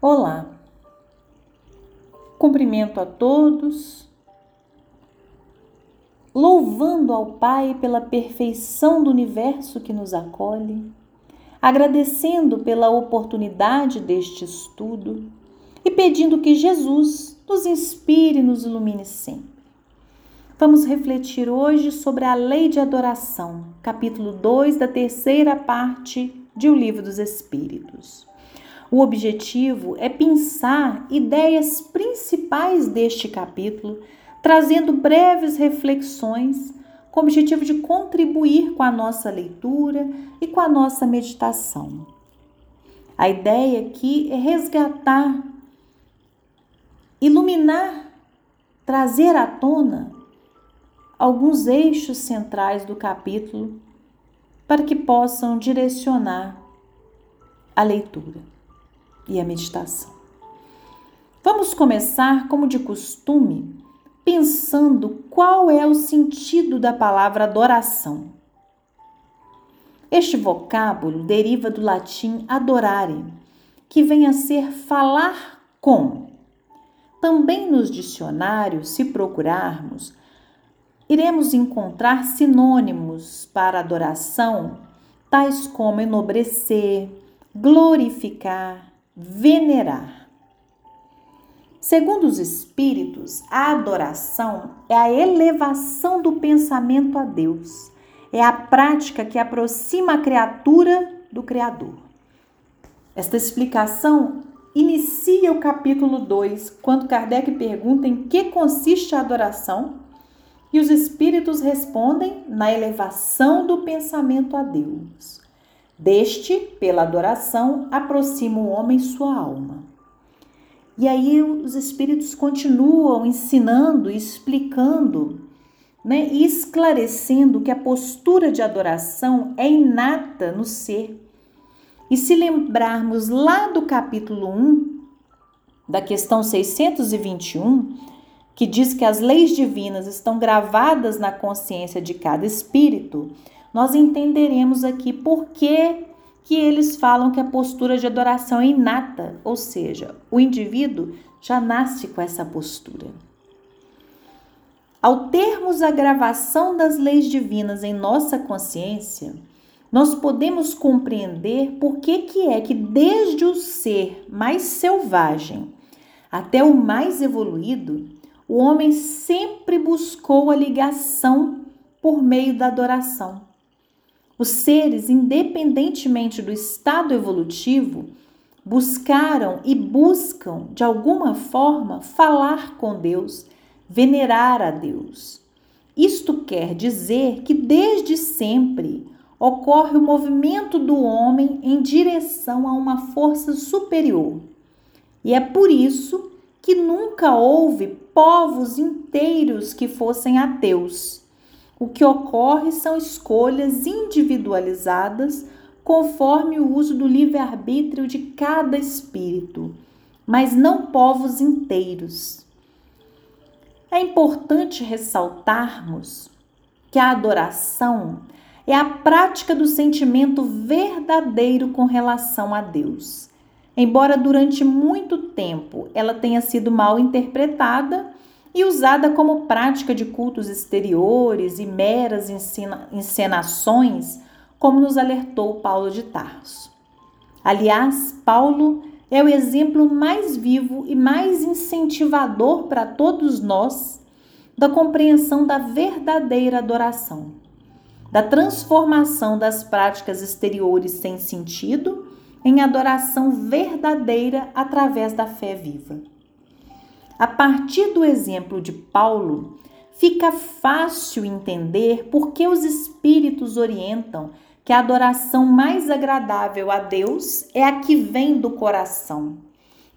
Olá, cumprimento a todos, louvando ao Pai pela perfeição do universo que nos acolhe, agradecendo pela oportunidade deste estudo e pedindo que Jesus nos inspire e nos ilumine sempre. Vamos refletir hoje sobre a lei de adoração, capítulo 2 da terceira parte de O Livro dos Espíritos. O objetivo é pensar ideias principais deste capítulo, trazendo breves reflexões com o objetivo de contribuir com a nossa leitura e com a nossa meditação. A ideia aqui é resgatar, iluminar, trazer à tona alguns eixos centrais do capítulo para que possam direcionar a leitura e a meditação. Vamos começar, como de costume, pensando qual é o sentido da palavra adoração. Este vocábulo deriva do latim adorare, que vem a ser falar com. Também nos dicionários, se procurarmos, iremos encontrar sinônimos para adoração, tais como enobrecer, glorificar, venerar. Segundo os espíritos, a adoração é a elevação do pensamento a Deus. É a prática que aproxima a criatura do Criador. Esta explicação inicia o capítulo 2, quando Kardec pergunta em que consiste a adoração, e os espíritos respondem na elevação do pensamento a Deus. Deste, pela adoração, aproxima o homem sua alma. E aí os espíritos continuam ensinando, explicando né, e esclarecendo que a postura de adoração é inata no ser. E se lembrarmos lá do capítulo 1, da questão 621, que diz que as leis divinas estão gravadas na consciência de cada espírito, nós entenderemos aqui por que, que eles falam que a postura de adoração é inata, ou seja, o indivíduo já nasce com essa postura. Ao termos a gravação das leis divinas em nossa consciência, nós podemos compreender por que, que é que desde o ser mais selvagem até o mais evoluído, o homem sempre buscou a ligação por meio da adoração. Os seres, independentemente do estado evolutivo, buscaram e buscam, de alguma forma, falar com Deus, venerar a Deus. Isto quer dizer que desde sempre ocorre o movimento do homem em direção a uma força superior. E é por isso que nunca houve povos inteiros que fossem ateus o que ocorre são escolhas individualizadas conforme o uso do livre-arbítrio de cada espírito, mas não povos inteiros. É importante ressaltarmos que a adoração é a prática do sentimento verdadeiro com relação a Deus. Embora durante muito tempo ela tenha sido mal interpretada e usada como prática de cultos exteriores e meras encenações, como nos alertou Paulo de Tarso. Aliás, Paulo é o exemplo mais vivo e mais incentivador para todos nós da compreensão da verdadeira adoração, da transformação das práticas exteriores sem sentido em adoração verdadeira através da fé viva. A partir do exemplo de Paulo, fica fácil entender por que os espíritos orientam que a adoração mais agradável a Deus é a que vem do coração,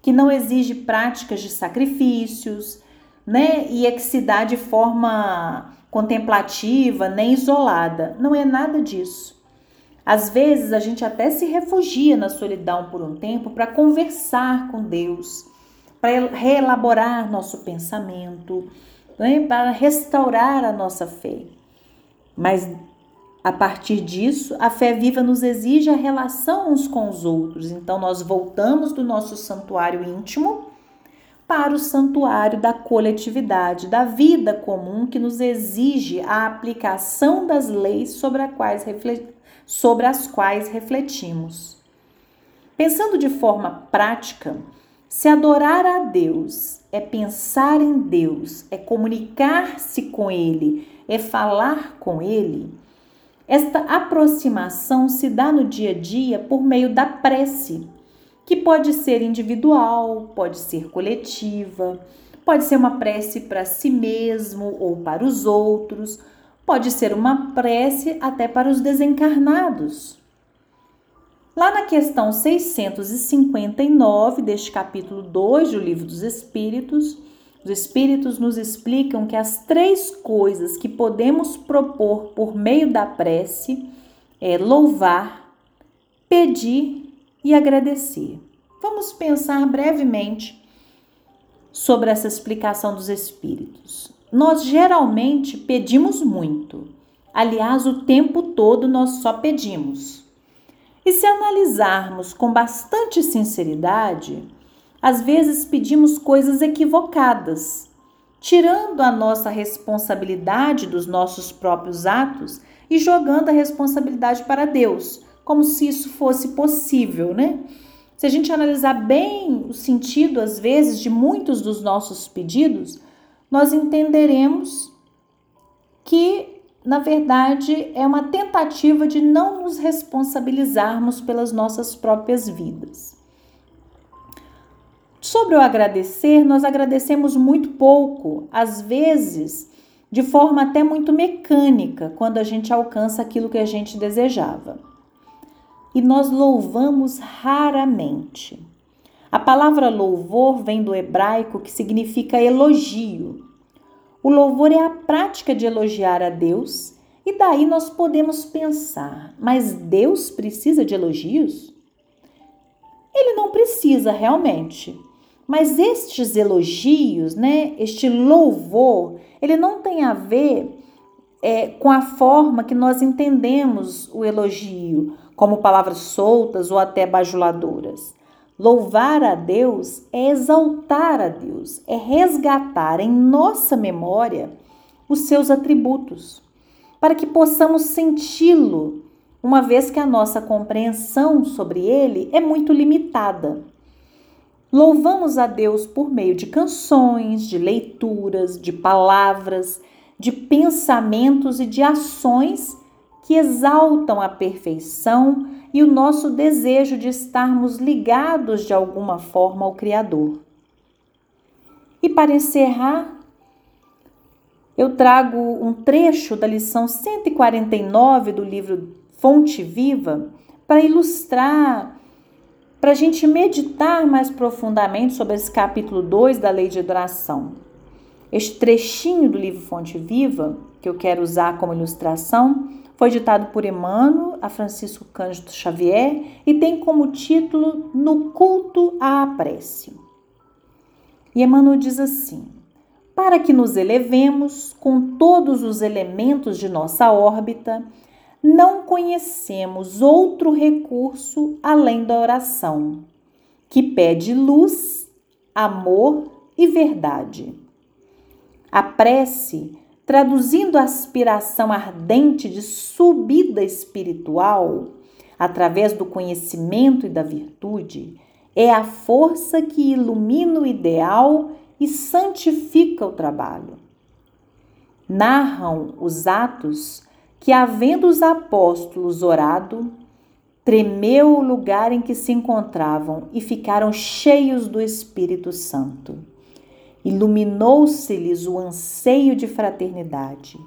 que não exige práticas de sacrifícios, né? E é que se dá de forma contemplativa, nem isolada. Não é nada disso. Às vezes a gente até se refugia na solidão por um tempo para conversar com Deus para reelaborar nosso pensamento, né? para restaurar a nossa fé. Mas A partir disso, a fé viva nos exige a relação uns com os outros. Então, nós voltamos do nosso santuário íntimo para o santuário da coletividade, da vida comum que nos exige a aplicação das leis sobre, quais, sobre as quais refletimos. Pensando de forma prática, se adorar a Deus é pensar em Deus, é comunicar-se com Ele, é falar com Ele, esta aproximação se dá no dia a dia por meio da prece que pode ser individual, pode ser coletiva, pode ser uma prece para si mesmo ou para os outros, pode ser uma prece até para os desencarnados. Lá na questão 659 deste capítulo 2 do Livro dos Espíritos, os Espíritos nos explicam que as três coisas que podemos propor por meio da prece é louvar, pedir e agradecer. Vamos pensar brevemente sobre essa explicação dos espíritos. Nós geralmente pedimos muito. Aliás, o tempo todo nós só pedimos. E se analisarmos com bastante sinceridade, às vezes pedimos coisas equivocadas, tirando a nossa responsabilidade dos nossos próprios atos e jogando a responsabilidade para Deus, como se isso fosse possível, né? Se a gente analisar bem o sentido, às vezes, de muitos dos nossos pedidos, nós entenderemos que, na verdade, é uma tentativa de não nos responsabilizarmos pelas nossas próprias vidas. Sobre o agradecer, nós agradecemos muito pouco, às vezes de forma até muito mecânica, quando a gente alcança aquilo que a gente desejava e nós louvamos raramente. A palavra louvor vem do hebraico que significa elogio. O louvor é a prática de elogiar a Deus, e daí nós podemos pensar: mas Deus precisa de elogios? Ele não precisa realmente. Mas estes elogios, né, este louvor, ele não tem a ver é, com a forma que nós entendemos o elogio, como palavras soltas ou até bajuladoras. Louvar a Deus é exaltar a Deus, é resgatar em nossa memória os seus atributos, para que possamos senti-lo, uma vez que a nossa compreensão sobre ele é muito limitada. Louvamos a Deus por meio de canções, de leituras, de palavras, de pensamentos e de ações que exaltam a perfeição e o nosso desejo de estarmos ligados de alguma forma ao Criador. E para encerrar, eu trago um trecho da lição 149 do livro Fonte Viva para ilustrar, para a gente meditar mais profundamente sobre esse capítulo 2 da Lei de Adoração. Este trechinho do livro Fonte Viva, que eu quero usar como ilustração, foi ditado por Emmanuel a Francisco Cândido Xavier e tem como título No culto à prece. E Emmanuel diz assim: Para que nos elevemos com todos os elementos de nossa órbita, não conhecemos outro recurso além da oração, que pede luz, amor e verdade. A prece traduzindo a aspiração ardente de subida espiritual através do conhecimento e da virtude, é a força que ilumina o ideal e santifica o trabalho. Narram os atos que, havendo os apóstolos orado, tremeu o lugar em que se encontravam e ficaram cheios do Espírito Santo Iluminou-se-lhes o anseio de fraternidade.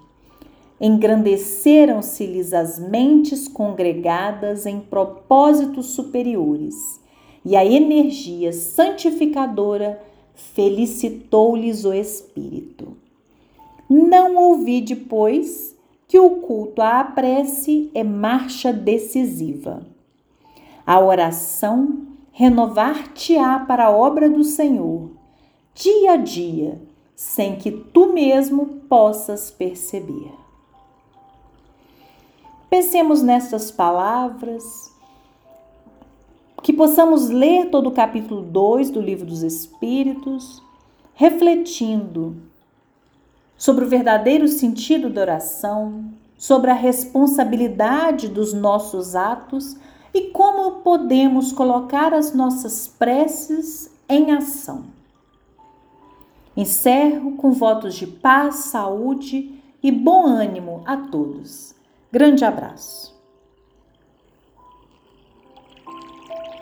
Engrandeceram-se-lhes as mentes congregadas em propósitos superiores, e a energia santificadora felicitou-lhes o espírito. Não ouvi depois que o culto à prece é marcha decisiva. A oração renovar-te-á para a obra do Senhor dia a dia, sem que tu mesmo possas perceber. Pensemos nessas palavras, que possamos ler todo o capítulo 2 do Livro dos Espíritos, refletindo sobre o verdadeiro sentido da oração, sobre a responsabilidade dos nossos atos e como podemos colocar as nossas preces em ação. Encerro com votos de paz, saúde e bom ânimo a todos. Grande abraço.